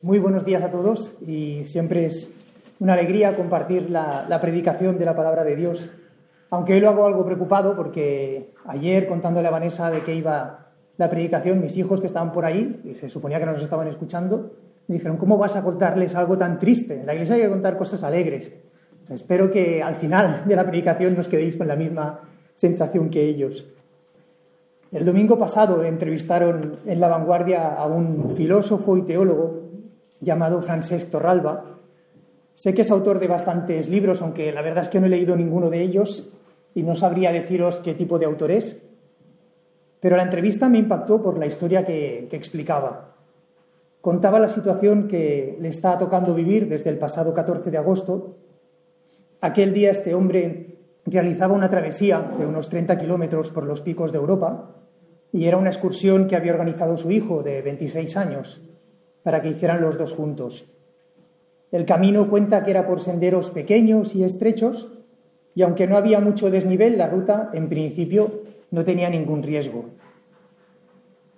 Muy buenos días a todos y siempre es una alegría compartir la, predicación de la palabra de Dios, aunque hoy lo hago algo preocupado porque ayer contándole a Vanessa de que iba la predicación, mis hijos que estaban por ahí, y se suponía que nos estaban escuchando, me dijeron, ¿cómo vas a contarles algo tan triste? En la iglesia hay que contar cosas alegres. espero que al final de la predicación nos quedéis con la misma sensación que ellos. El domingo pasado entrevistaron en La Vanguardia a un filósofo y teólogo llamado Francesc Torralba. Sé que es autor de bastantes libros, aunque la verdad es que no he leído ninguno de ellos y no sabría deciros qué tipo de autor es. Pero la entrevista me impactó por la historia que, que explicaba. Contaba la situación que le está tocando vivir desde el pasado 14 de agosto. Aquel día este hombre realizaba una travesía de unos 30 kilómetros por los picos de Europa y era una excursión que había organizado su hijo de 26 años para que hicieran los dos juntos. El camino cuenta que era por senderos pequeños y estrechos, y aunque no había mucho desnivel, la ruta, en principio, no tenía ningún riesgo.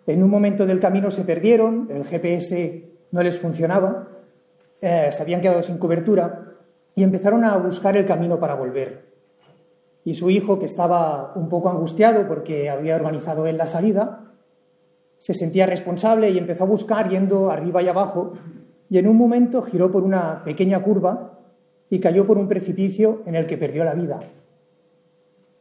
En un momento del camino se perdieron, el GPS no les funcionaba, eh, se habían quedado sin cobertura y empezaron a buscar el camino para volver. Y su hijo, que estaba un poco angustiado porque había organizado él la salida, se sentía responsable y empezó a buscar yendo arriba y abajo y en un momento giró por una pequeña curva y cayó por un precipicio en el que perdió la vida.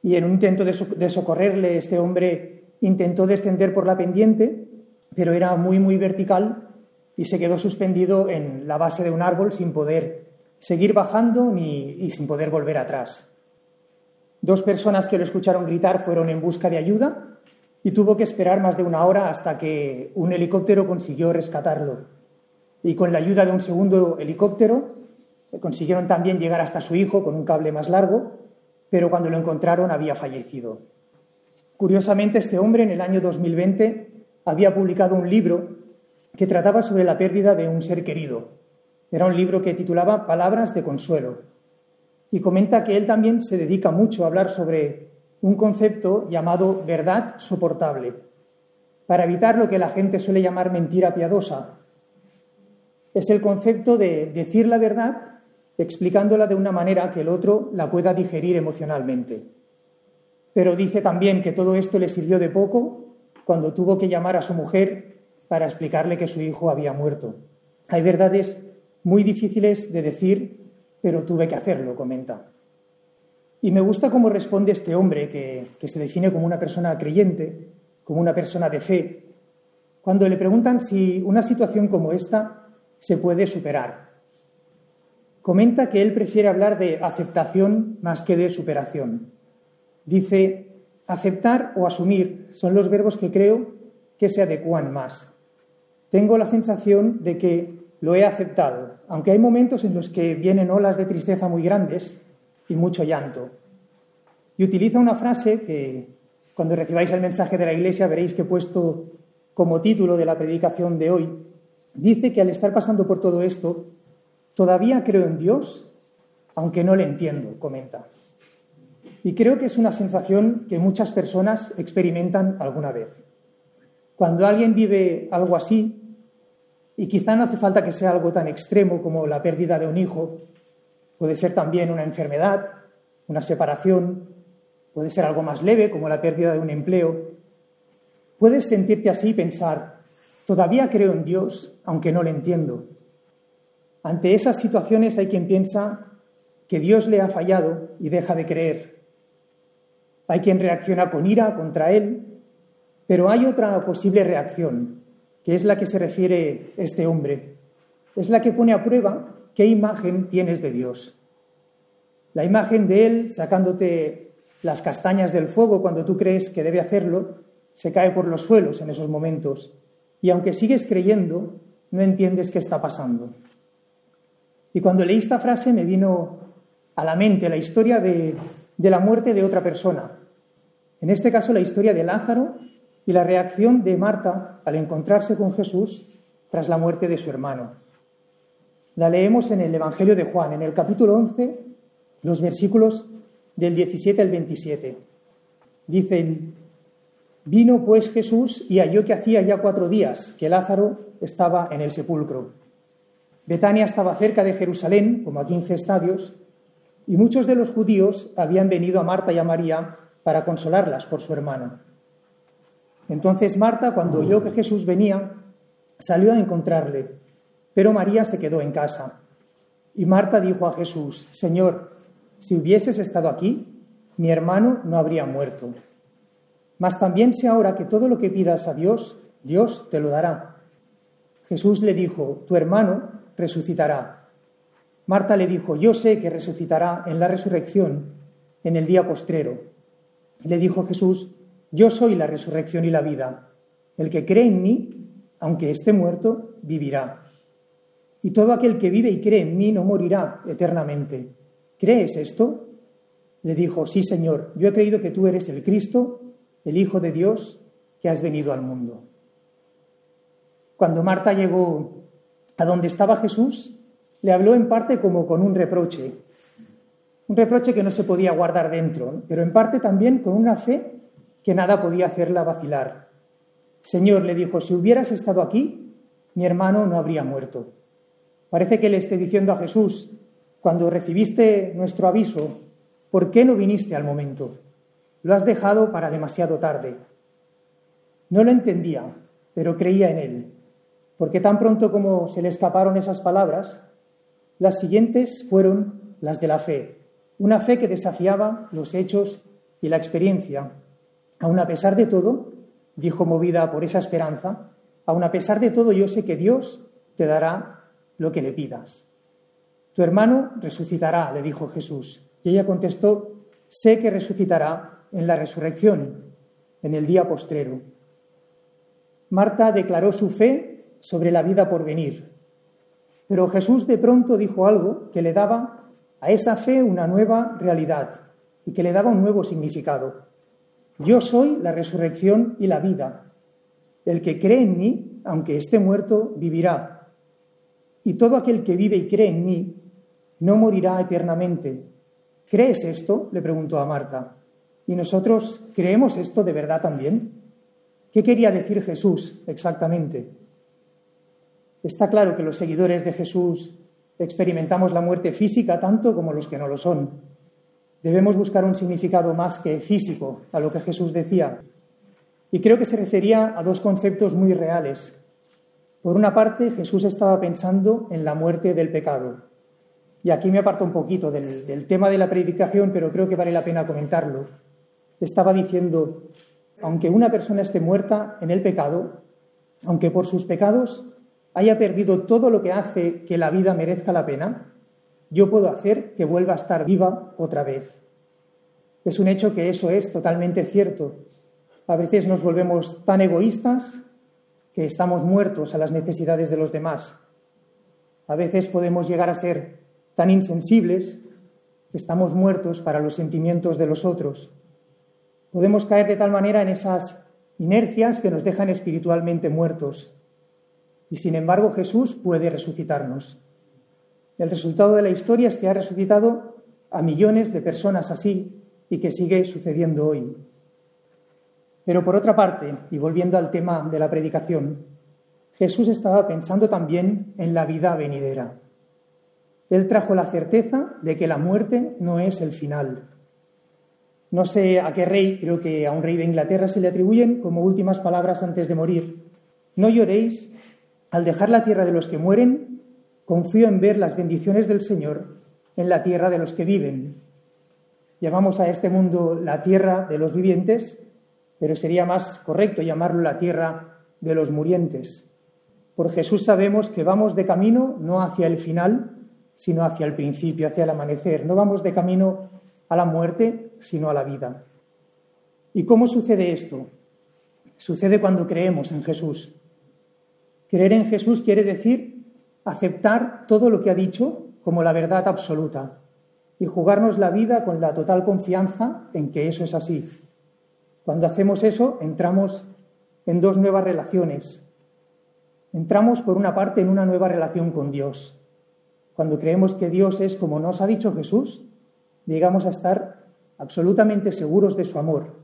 Y en un intento de socorrerle, este hombre intentó descender por la pendiente, pero era muy, muy vertical y se quedó suspendido en la base de un árbol sin poder seguir bajando ni, y sin poder volver atrás. Dos personas que lo escucharon gritar fueron en busca de ayuda y tuvo que esperar más de una hora hasta que un helicóptero consiguió rescatarlo. Y con la ayuda de un segundo helicóptero consiguieron también llegar hasta su hijo con un cable más largo, pero cuando lo encontraron había fallecido. Curiosamente, este hombre en el año 2020 había publicado un libro que trataba sobre la pérdida de un ser querido. Era un libro que titulaba Palabras de Consuelo. Y comenta que él también se dedica mucho a hablar sobre un concepto llamado verdad soportable, para evitar lo que la gente suele llamar mentira piadosa. Es el concepto de decir la verdad explicándola de una manera que el otro la pueda digerir emocionalmente. Pero dice también que todo esto le sirvió de poco cuando tuvo que llamar a su mujer para explicarle que su hijo había muerto. Hay verdades muy difíciles de decir, pero tuve que hacerlo, comenta. Y me gusta cómo responde este hombre, que, se define como una persona creyente, como una persona de fe, cuando le preguntan si una situación como esta se puede superar. Comenta que él prefiere hablar de aceptación más que de superación. Dice, aceptar o asumir son los verbos que creo que se adecuan más. Tengo la sensación de que lo he aceptado, aunque hay momentos en los que vienen olas de tristeza muy grandes y mucho llanto. Y utiliza una frase que cuando recibáis el mensaje de la Iglesia veréis que he puesto como título de la predicación de hoy. Dice que al estar pasando por todo esto, todavía creo en Dios, aunque no le entiendo, comenta. Y creo que es una sensación que muchas personas experimentan alguna vez. Cuando alguien vive algo así, y quizá no hace falta que sea algo tan extremo como la pérdida de un hijo, Puede ser también una enfermedad, una separación, puede ser algo más leve como la pérdida de un empleo. Puedes sentirte así y pensar, todavía creo en Dios, aunque no le entiendo. Ante esas situaciones hay quien piensa que Dios le ha fallado y deja de creer. Hay quien reacciona con ira contra Él, pero hay otra posible reacción, que es la que se refiere este hombre. Es la que pone a prueba ¿Qué imagen tienes de Dios? La imagen de Él sacándote las castañas del fuego cuando tú crees que debe hacerlo, se cae por los suelos en esos momentos. Y aunque sigues creyendo, no entiendes qué está pasando. Y cuando leí esta frase me vino a la mente la historia de, de la muerte de otra persona. En este caso la historia de Lázaro y la reacción de Marta al encontrarse con Jesús tras la muerte de su hermano. La leemos en el Evangelio de Juan, en el capítulo 11, los versículos del 17 al 27. Dicen, vino pues Jesús y halló que hacía ya cuatro días que Lázaro estaba en el sepulcro. Betania estaba cerca de Jerusalén, como a 15 estadios, y muchos de los judíos habían venido a Marta y a María para consolarlas por su hermano. Entonces Marta, cuando oyó que Jesús venía, salió a encontrarle, pero María se quedó en casa. Y Marta dijo a Jesús, Señor, si hubieses estado aquí, mi hermano no habría muerto. Mas también sé ahora que todo lo que pidas a Dios, Dios te lo dará. Jesús le dijo, tu hermano resucitará. Marta le dijo, yo sé que resucitará en la resurrección, en el día postrero. Y le dijo Jesús, yo soy la resurrección y la vida. El que cree en mí, aunque esté muerto, vivirá. Y todo aquel que vive y cree en mí no morirá eternamente. ¿Crees esto? Le dijo, sí, Señor, yo he creído que tú eres el Cristo, el Hijo de Dios, que has venido al mundo. Cuando Marta llegó a donde estaba Jesús, le habló en parte como con un reproche, un reproche que no se podía guardar dentro, pero en parte también con una fe que nada podía hacerla vacilar. Señor, le dijo, si hubieras estado aquí, mi hermano no habría muerto. Parece que le esté diciendo a Jesús, cuando recibiste nuestro aviso, ¿por qué no viniste al momento? Lo has dejado para demasiado tarde. No lo entendía, pero creía en él, porque tan pronto como se le escaparon esas palabras, las siguientes fueron las de la fe, una fe que desafiaba los hechos y la experiencia. Aun a pesar de todo, dijo movida por esa esperanza, aun a pesar de todo yo sé que Dios te dará lo que le pidas. Tu hermano resucitará, le dijo Jesús. Y ella contestó, sé que resucitará en la resurrección, en el día postrero. Marta declaró su fe sobre la vida por venir, pero Jesús de pronto dijo algo que le daba a esa fe una nueva realidad y que le daba un nuevo significado. Yo soy la resurrección y la vida. El que cree en mí, aunque esté muerto, vivirá. Y todo aquel que vive y cree en mí, no morirá eternamente. ¿Crees esto? le preguntó a Marta. ¿Y nosotros creemos esto de verdad también? ¿Qué quería decir Jesús exactamente? Está claro que los seguidores de Jesús experimentamos la muerte física tanto como los que no lo son. Debemos buscar un significado más que físico a lo que Jesús decía. Y creo que se refería a dos conceptos muy reales. Por una parte, Jesús estaba pensando en la muerte del pecado. Y aquí me aparto un poquito del, tema de la predicación, pero creo que vale la pena comentarlo. Estaba diciendo, aunque una persona esté muerta en el pecado, aunque por sus pecados haya perdido todo lo que hace que la vida merezca la pena, yo puedo hacer que vuelva a estar viva otra vez. Es un hecho que eso es totalmente cierto. A veces nos volvemos tan egoístas que estamos muertos a las necesidades de los demás. A veces podemos llegar a ser tan insensibles estamos muertos para los sentimientos de los otros. Podemos caer de tal manera en esas inercias que nos dejan espiritualmente muertos. Y sin embargo Jesús puede resucitarnos. El resultado de la historia es que ha resucitado a millones de personas así y que sigue sucediendo hoy. Pero por otra parte, y volviendo al tema de la predicación, Jesús estaba pensando también en la vida venidera. Él trajo la certeza de que la muerte no es el final. No sé a qué rey, creo que a un rey de Inglaterra se le atribuyen como últimas palabras antes de morir. No lloréis al dejar la tierra de los que mueren, confío en ver las bendiciones del Señor en la tierra de los que viven. Llamamos a este mundo la tierra de los vivientes, pero sería más correcto llamarlo la tierra de los murientes. Por Jesús sabemos que vamos de camino no hacia el final, sino hacia el principio, hacia el amanecer. No vamos de camino a la muerte, sino a la vida. ¿Y cómo sucede esto? Sucede cuando creemos en Jesús. Creer en Jesús quiere decir aceptar todo lo que ha dicho como la verdad absoluta y jugarnos la vida con la total confianza en que eso es así. Cuando hacemos eso, entramos en dos nuevas relaciones. Entramos, por una parte, en una nueva relación con Dios. Cuando creemos que Dios es como nos ha dicho Jesús, llegamos a estar absolutamente seguros de su amor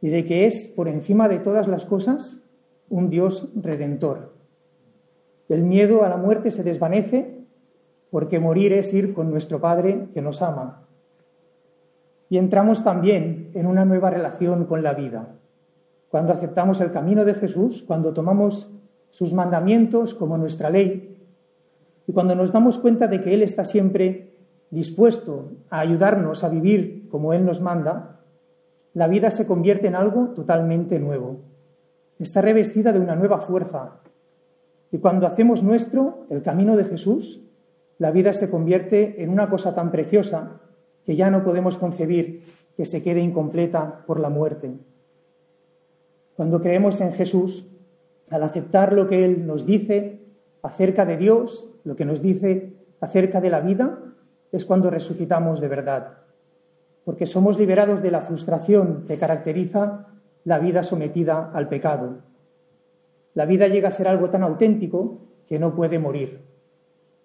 y de que es, por encima de todas las cosas, un Dios redentor. El miedo a la muerte se desvanece porque morir es ir con nuestro Padre que nos ama. Y entramos también en una nueva relación con la vida. Cuando aceptamos el camino de Jesús, cuando tomamos sus mandamientos como nuestra ley y cuando nos damos cuenta de que Él está siempre dispuesto a ayudarnos a vivir como Él nos manda, la vida se convierte en algo totalmente nuevo. Está revestida de una nueva fuerza. Y cuando hacemos nuestro el camino de Jesús, la vida se convierte en una cosa tan preciosa que ya no podemos concebir que se quede incompleta por la muerte. Cuando creemos en Jesús, al aceptar lo que Él nos dice acerca de Dios, lo que nos dice acerca de la vida, es cuando resucitamos de verdad, porque somos liberados de la frustración que caracteriza la vida sometida al pecado. La vida llega a ser algo tan auténtico que no puede morir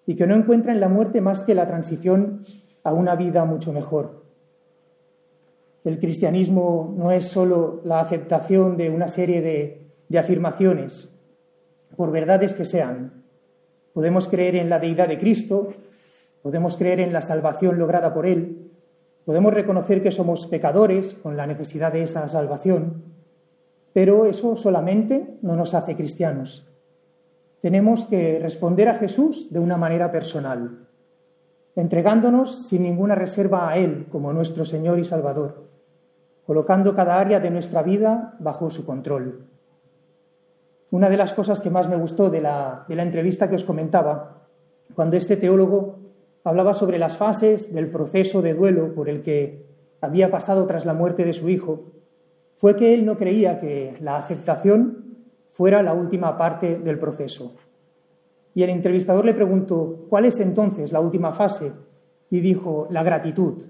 y que no encuentra en la muerte más que la transición a una vida mucho mejor. El cristianismo no es solo la aceptación de una serie de, de afirmaciones, por verdades que sean. Podemos creer en la deidad de Cristo, podemos creer en la salvación lograda por Él, podemos reconocer que somos pecadores con la necesidad de esa salvación, pero eso solamente no nos hace cristianos. Tenemos que responder a Jesús de una manera personal, entregándonos sin ninguna reserva a Él como nuestro Señor y Salvador, colocando cada área de nuestra vida bajo su control. Una de las cosas que más me gustó de la, de la entrevista que os comentaba, cuando este teólogo hablaba sobre las fases del proceso de duelo por el que había pasado tras la muerte de su hijo, fue que él no creía que la aceptación fuera la última parte del proceso. Y el entrevistador le preguntó, ¿cuál es entonces la última fase? Y dijo, la gratitud.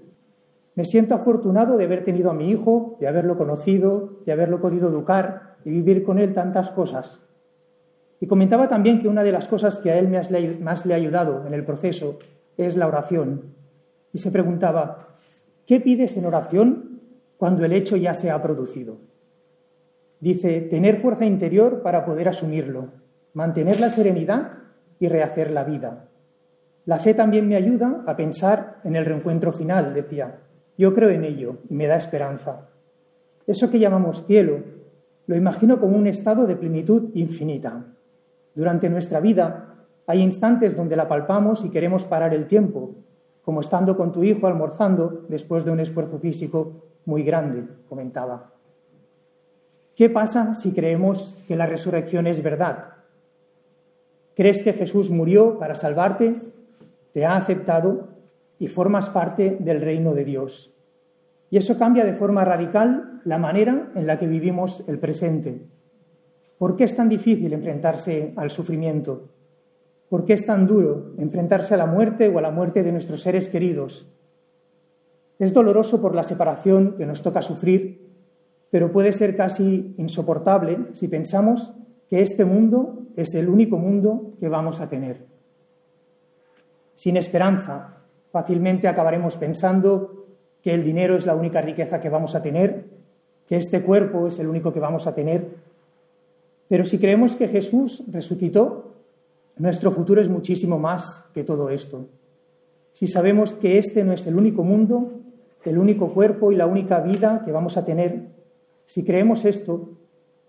Me siento afortunado de haber tenido a mi hijo, de haberlo conocido, de haberlo podido educar, y vivir con él tantas cosas. Y comentaba también que una de las cosas que a él más le ha ayudado en el proceso es la oración. Y se preguntaba, ¿qué pides en oración cuando el hecho ya se ha producido? Dice, tener fuerza interior para poder asumirlo, mantener la serenidad y rehacer la vida. La fe también me ayuda a pensar en el reencuentro final, decía. Yo creo en ello y me da esperanza. Eso que llamamos cielo lo imagino como un estado de plenitud infinita. Durante nuestra vida hay instantes donde la palpamos y queremos parar el tiempo, como estando con tu hijo almorzando después de un esfuerzo físico muy grande, comentaba. ¿Qué pasa si creemos que la resurrección es verdad? ¿Crees que Jesús murió para salvarte? ¿Te ha aceptado y formas parte del reino de Dios? Y eso cambia de forma radical la manera en la que vivimos el presente. ¿Por qué es tan difícil enfrentarse al sufrimiento? ¿Por qué es tan duro enfrentarse a la muerte o a la muerte de nuestros seres queridos? Es doloroso por la separación que nos toca sufrir, pero puede ser casi insoportable si pensamos que este mundo es el único mundo que vamos a tener. Sin esperanza, fácilmente acabaremos pensando que el dinero es la única riqueza que vamos a tener, que este cuerpo es el único que vamos a tener. Pero si creemos que Jesús resucitó, nuestro futuro es muchísimo más que todo esto. Si sabemos que este no es el único mundo, el único cuerpo y la única vida que vamos a tener, si creemos esto,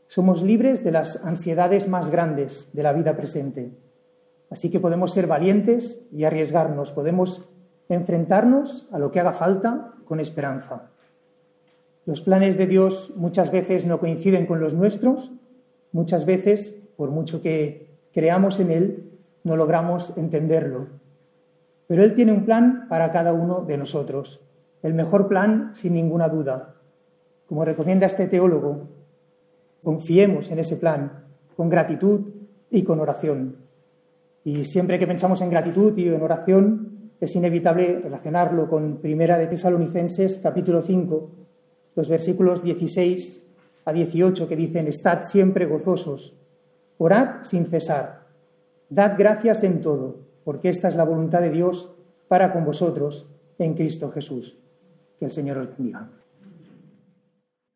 somos libres de las ansiedades más grandes de la vida presente. Así que podemos ser valientes y arriesgarnos, podemos enfrentarnos a lo que haga falta con esperanza. Los planes de Dios muchas veces no coinciden con los nuestros, muchas veces, por mucho que creamos en Él, no logramos entenderlo. Pero Él tiene un plan para cada uno de nosotros, el mejor plan sin ninguna duda. Como recomienda este teólogo, confiemos en ese plan con gratitud y con oración. Y siempre que pensamos en gratitud y en oración, es inevitable relacionarlo con Primera de Tesalonicenses capítulo 5, los versículos 16 a 18 que dicen, Estad siempre gozosos, orad sin cesar, dad gracias en todo, porque esta es la voluntad de Dios para con vosotros en Cristo Jesús. Que el Señor os bendiga.